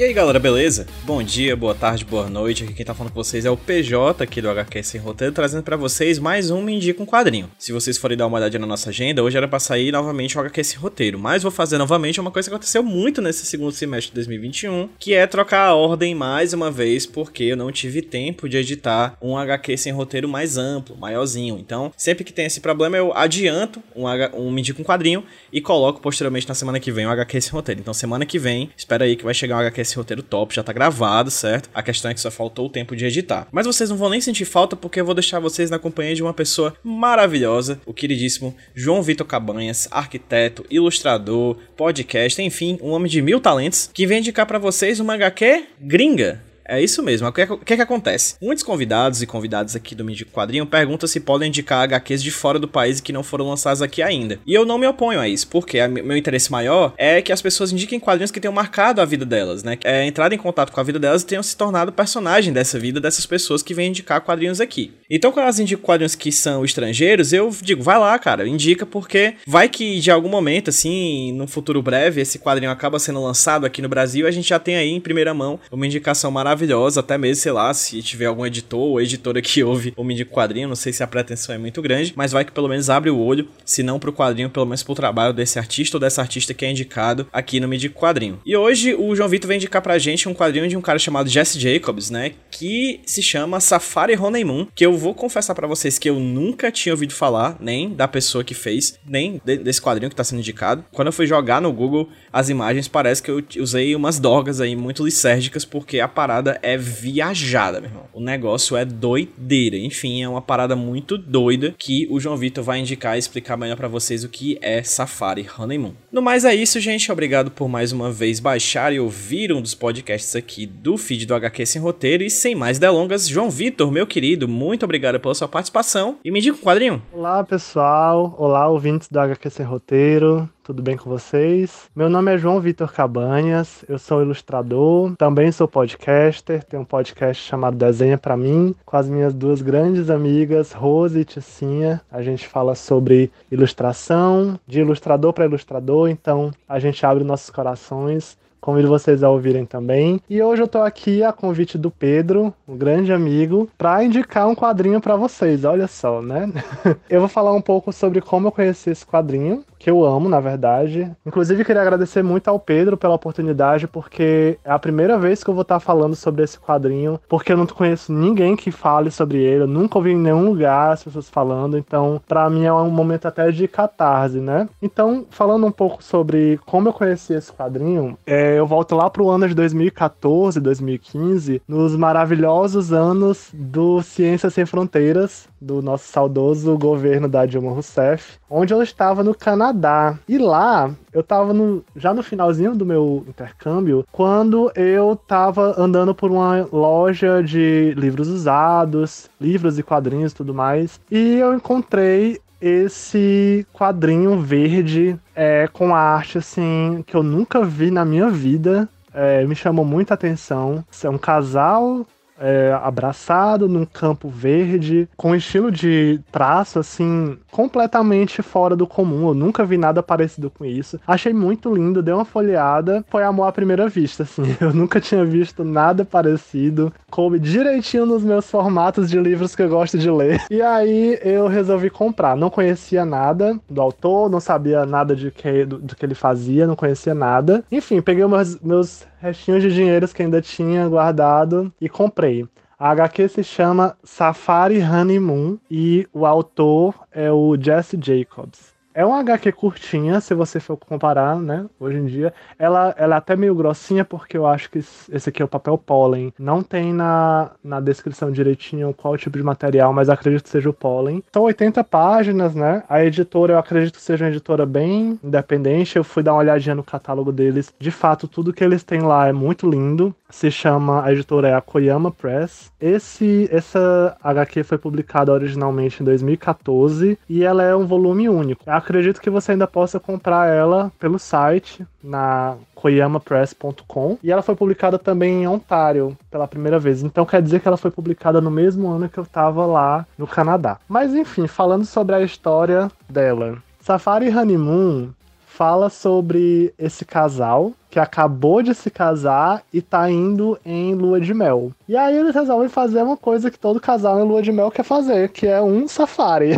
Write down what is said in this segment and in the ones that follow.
E aí galera, beleza? Bom dia, boa tarde, boa noite. Aqui quem tá falando com vocês é o PJ aqui do HQ Sem Roteiro, trazendo pra vocês mais um Me Indica um Quadrinho. Se vocês forem dar uma olhadinha na nossa agenda, hoje era pra sair novamente o HQ Sem Roteiro, mas vou fazer novamente uma coisa que aconteceu muito nesse segundo semestre de 2021, que é trocar a ordem mais uma vez, porque eu não tive tempo de editar um HQ Sem Roteiro mais amplo, maiorzinho. Então, sempre que tem esse problema, eu adianto um, um Indica um Quadrinho e coloco posteriormente na semana que vem o HQ Sem Roteiro. Então, semana que vem, espera aí que vai chegar um HQ Sem Roteiro top, já tá gravado, certo? A questão é que só faltou o tempo de editar. Mas vocês não vão nem sentir falta porque eu vou deixar vocês na companhia de uma pessoa maravilhosa, o queridíssimo João Vitor Cabanhas, arquiteto, ilustrador, podcast, enfim, um homem de mil talentos, que vem indicar pra vocês uma HQ gringa. É isso mesmo. O que, é que- é que acontece? Muitos convidados e convidadas aqui do Mídia Quadrinho perguntam se podem indicar HQs de fora do país que não foram lançadas aqui ainda. E eu não me oponho a isso, porque a- meu interesse maior é que as pessoas indiquem quadrinhos que tenham marcado a vida delas, né? É, entrado em contato com a vida delas e tenham se tornado personagem dessa vida dessas pessoas que vêm indicar quadrinhos aqui. Então, quando elas indicam quadrinhos que são estrangeiros, eu digo, vai lá, cara, indica, porque vai que de algum momento, assim, num futuro breve, esse quadrinho acaba sendo lançado aqui no Brasil e a gente já tem aí em primeira mão uma indicação maravilhosa, até mesmo, sei lá, se tiver algum editor ou editora que ouve o Mídia Quadrinho, não sei se a pretensão é muito grande, mas vai que pelo menos abre o olho, se não pro quadrinho, pelo menos pro trabalho desse artista ou dessa artista que é indicado aqui no Mídia Quadrinho. E hoje o João Vitor vai indicar pra gente um quadrinho de um cara chamado Jesse Jacobs, né, que se chama Safari Honeymoon, que eu vou confessar pra vocês que eu nunca tinha ouvido falar, nem da pessoa que fez, nem de- desse quadrinho que tá sendo indicado. Quando eu fui jogar no Google as imagens, parece que eu usei umas dorgas aí muito lisérgicas, porque a parada é viajada, meu irmão. O negócio é doideira. Enfim, é uma parada muito doida que o João Vitor vai indicar e explicar melhor pra vocês o que é Safari Honeymoon. No mais é isso, gente. Obrigado por mais uma vez baixar e ouvir um dos podcasts aqui do feed do HQ Sem Roteiro. E sem mais delongas, João Vitor, meu querido, muito obrigado pela sua participação. E me diga um quadrinho. Olá, pessoal. Olá, ouvintes do HQ Sem Roteiro. Tudo bem com vocês? Meu nome é João Vitor Cabanhas, eu sou ilustrador, também sou podcaster, tenho um podcast chamado Desenha Pra Mim, com as minhas duas grandes amigas, Rose e Ticinha. A gente fala sobre ilustração, de ilustrador para ilustrador, então a gente abre nossos corações Convido vocês a ouvirem também. E hoje eu tô aqui a convite do Pedro, um grande amigo, para indicar um quadrinho para vocês. Olha só, né? eu vou falar um pouco sobre como eu conheci esse quadrinho, que eu amo, na verdade. Inclusive, queria agradecer muito ao Pedro pela oportunidade, porque é a primeira vez que eu vou estar falando sobre esse quadrinho, porque eu não conheço ninguém que fale sobre ele, eu nunca ouvi em nenhum lugar as pessoas falando, então, para mim é um momento até de catarse, né? Então, falando um pouco sobre como eu conheci esse quadrinho, é, eu volto lá pro ano de 2014, 2015, nos maravilhosos anos do Ciências Sem Fronteiras, do nosso saudoso governo da Dilma Rousseff, onde eu estava no Canadá. E lá, eu estava já no finalzinho do meu intercâmbio, quando eu estava andando por uma loja de livros usados, livros e quadrinhos e tudo mais, e eu encontrei esse quadrinho verde é, com arte assim que eu nunca vi na minha vida. É, me chamou muita atenção. É um casal é, abraçado num campo verde, com estilo de traço assim completamente fora do comum. Eu nunca vi nada parecido com isso. Achei muito lindo, dei uma folheada. Foi amor à primeira vista, assim. Eu nunca tinha visto nada parecido. Coube direitinho nos meus formatos de livros que eu gosto de ler. E aí eu resolvi comprar. Não conhecia nada do autor, não sabia nada de que, do, do que ele fazia, não conhecia nada. Enfim, peguei meus, meus restinhos de dinheiros que ainda tinha guardado e comprei. A HQ se chama Safari Honeymoon e o autor é o Jesse Jacobs. É uma HQ curtinha, se você for comparar, né? Hoje em dia. Ela, ela é até meio grossinha, porque eu acho que esse aqui é o papel pólen. Não tem na, na descrição direitinho qual tipo de material, mas acredito que seja o pólen. São 80 páginas, né? A editora, eu acredito que seja uma editora bem independente. Eu fui dar uma olhadinha no catálogo deles. De fato, tudo que eles têm lá é muito lindo. Se chama, a editora é a Koyama Press. Esse, essa HQ foi publicada originalmente em 2014 e ela é um volume único. Eu acredito que você ainda possa comprar ela pelo site, na koyamapress.com e ela foi publicada também em Ontário pela primeira vez. Então quer dizer que ela foi publicada no mesmo ano que eu tava lá no Canadá. Mas enfim, falando sobre a história dela. Safari Honeymoon fala sobre esse casal que acabou de se casar e tá indo em lua de mel. E aí eles resolvem fazer uma coisa que todo casal em lua de mel quer fazer, que é um safari.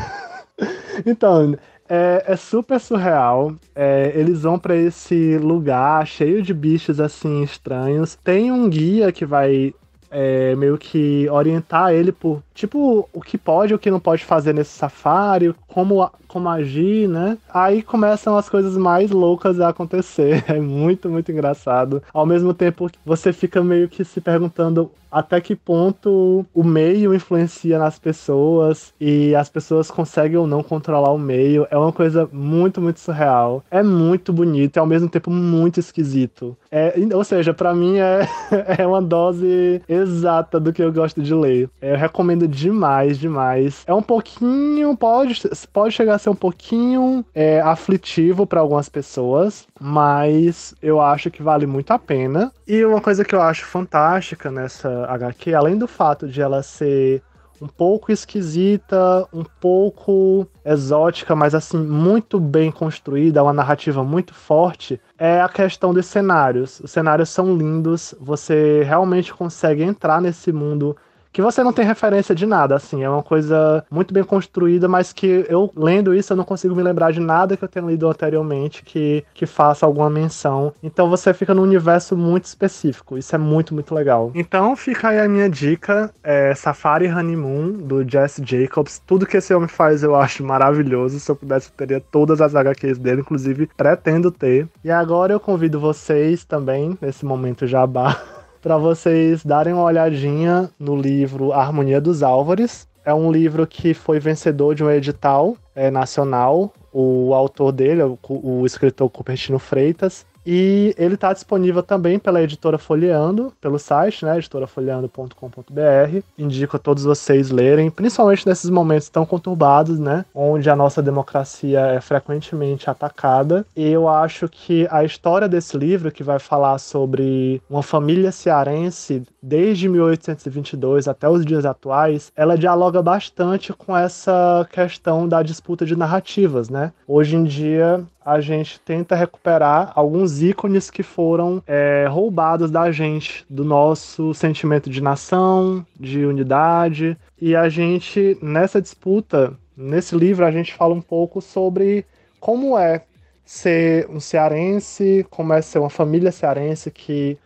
então, é, é, super surreal. É, eles vão para esse lugar cheio de bichos assim estranhos. Tem um guia que vai é, meio que orientar ele por tipo o que pode e o que não pode fazer nesse safari, como, como agir, né? Aí começam as coisas mais loucas a acontecer. É muito, muito engraçado. Ao mesmo tempo, você fica meio que se perguntando até que ponto o meio influencia nas pessoas e as pessoas conseguem ou não controlar o meio. É uma coisa muito, muito surreal. É muito bonito e ao mesmo tempo muito esquisito. É, ou seja, para mim é, é uma dose exata do que eu gosto de ler. Eu recomendo demais, demais. É um pouquinho, pode, pode chegar a ser um pouquinho é, aflitivo para algumas pessoas, mas eu acho que vale muito a pena. E uma coisa que eu acho fantástica nessa HQ, além do fato de ela ser um pouco esquisita, um pouco exótica, mas assim, muito bem construída, uma narrativa muito forte, é a questão dos cenários. Os cenários são lindos, você realmente consegue entrar nesse mundo que você não tem referência de nada, assim, é uma coisa muito bem construída, mas que eu lendo isso eu não consigo me lembrar de nada que eu tenha lido anteriormente que, que faça alguma menção. Então você fica num universo muito específico, isso é muito, muito legal. Então fica aí a minha dica, é Safari Honeymoon, do Jesse Jacobs. Tudo que esse homem faz eu acho maravilhoso, se eu pudesse eu teria todas as HQs dele, inclusive pretendo ter. E agora eu convido vocês também, nesse momento jabá, para vocês darem uma olhadinha no livro Harmonia dos Álvares. É um livro que foi vencedor de um edital é, nacional. O autor dele, o, o escritor Cupertino Freitas, e ele está disponível também pela editora Folheando, pelo site, né, editorafolheando.com.br. Indico a todos vocês lerem, principalmente nesses momentos tão conturbados, né, onde a nossa democracia é frequentemente atacada. E eu acho que a história desse livro, que vai falar sobre uma família cearense desde 1822 até os dias atuais, ela dialoga bastante com essa questão da disputa de narrativas, né? Hoje em dia, a gente tenta recuperar alguns ícones que foram é, roubados da gente, do nosso sentimento de nação, de unidade. E a gente, nessa disputa, nesse livro, a gente fala um pouco sobre como é ser um cearense, como é ser uma família cearense que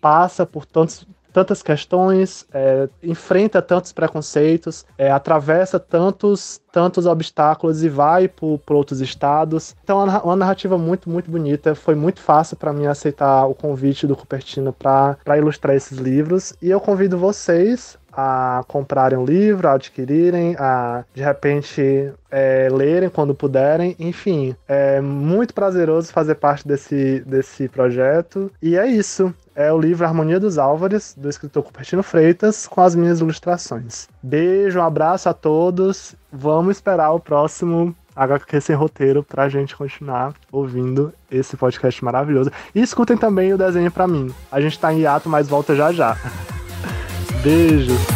passa por tantos tantas questões, é, enfrenta tantos preconceitos, é, atravessa tantos, tantos obstáculos e vai por outros estados. Então, é uma narrativa muito, muito bonita. Foi muito fácil para mim aceitar o convite do Cupertino para ilustrar esses livros. E eu convido vocês a comprarem um livro, a adquirirem, a de repente é, lerem quando puderem. Enfim, é muito prazeroso fazer parte desse, desse projeto. E é isso é o livro Harmonia dos Álvares, do escritor Cupertino Freitas, com as minhas ilustrações. Beijo, um abraço a todos. Vamos esperar o próximo HQ Sem Roteiro pra gente continuar ouvindo esse podcast maravilhoso. E escutem também o desenho pra mim. A gente tá em hiato, mas volta já já. Beijo.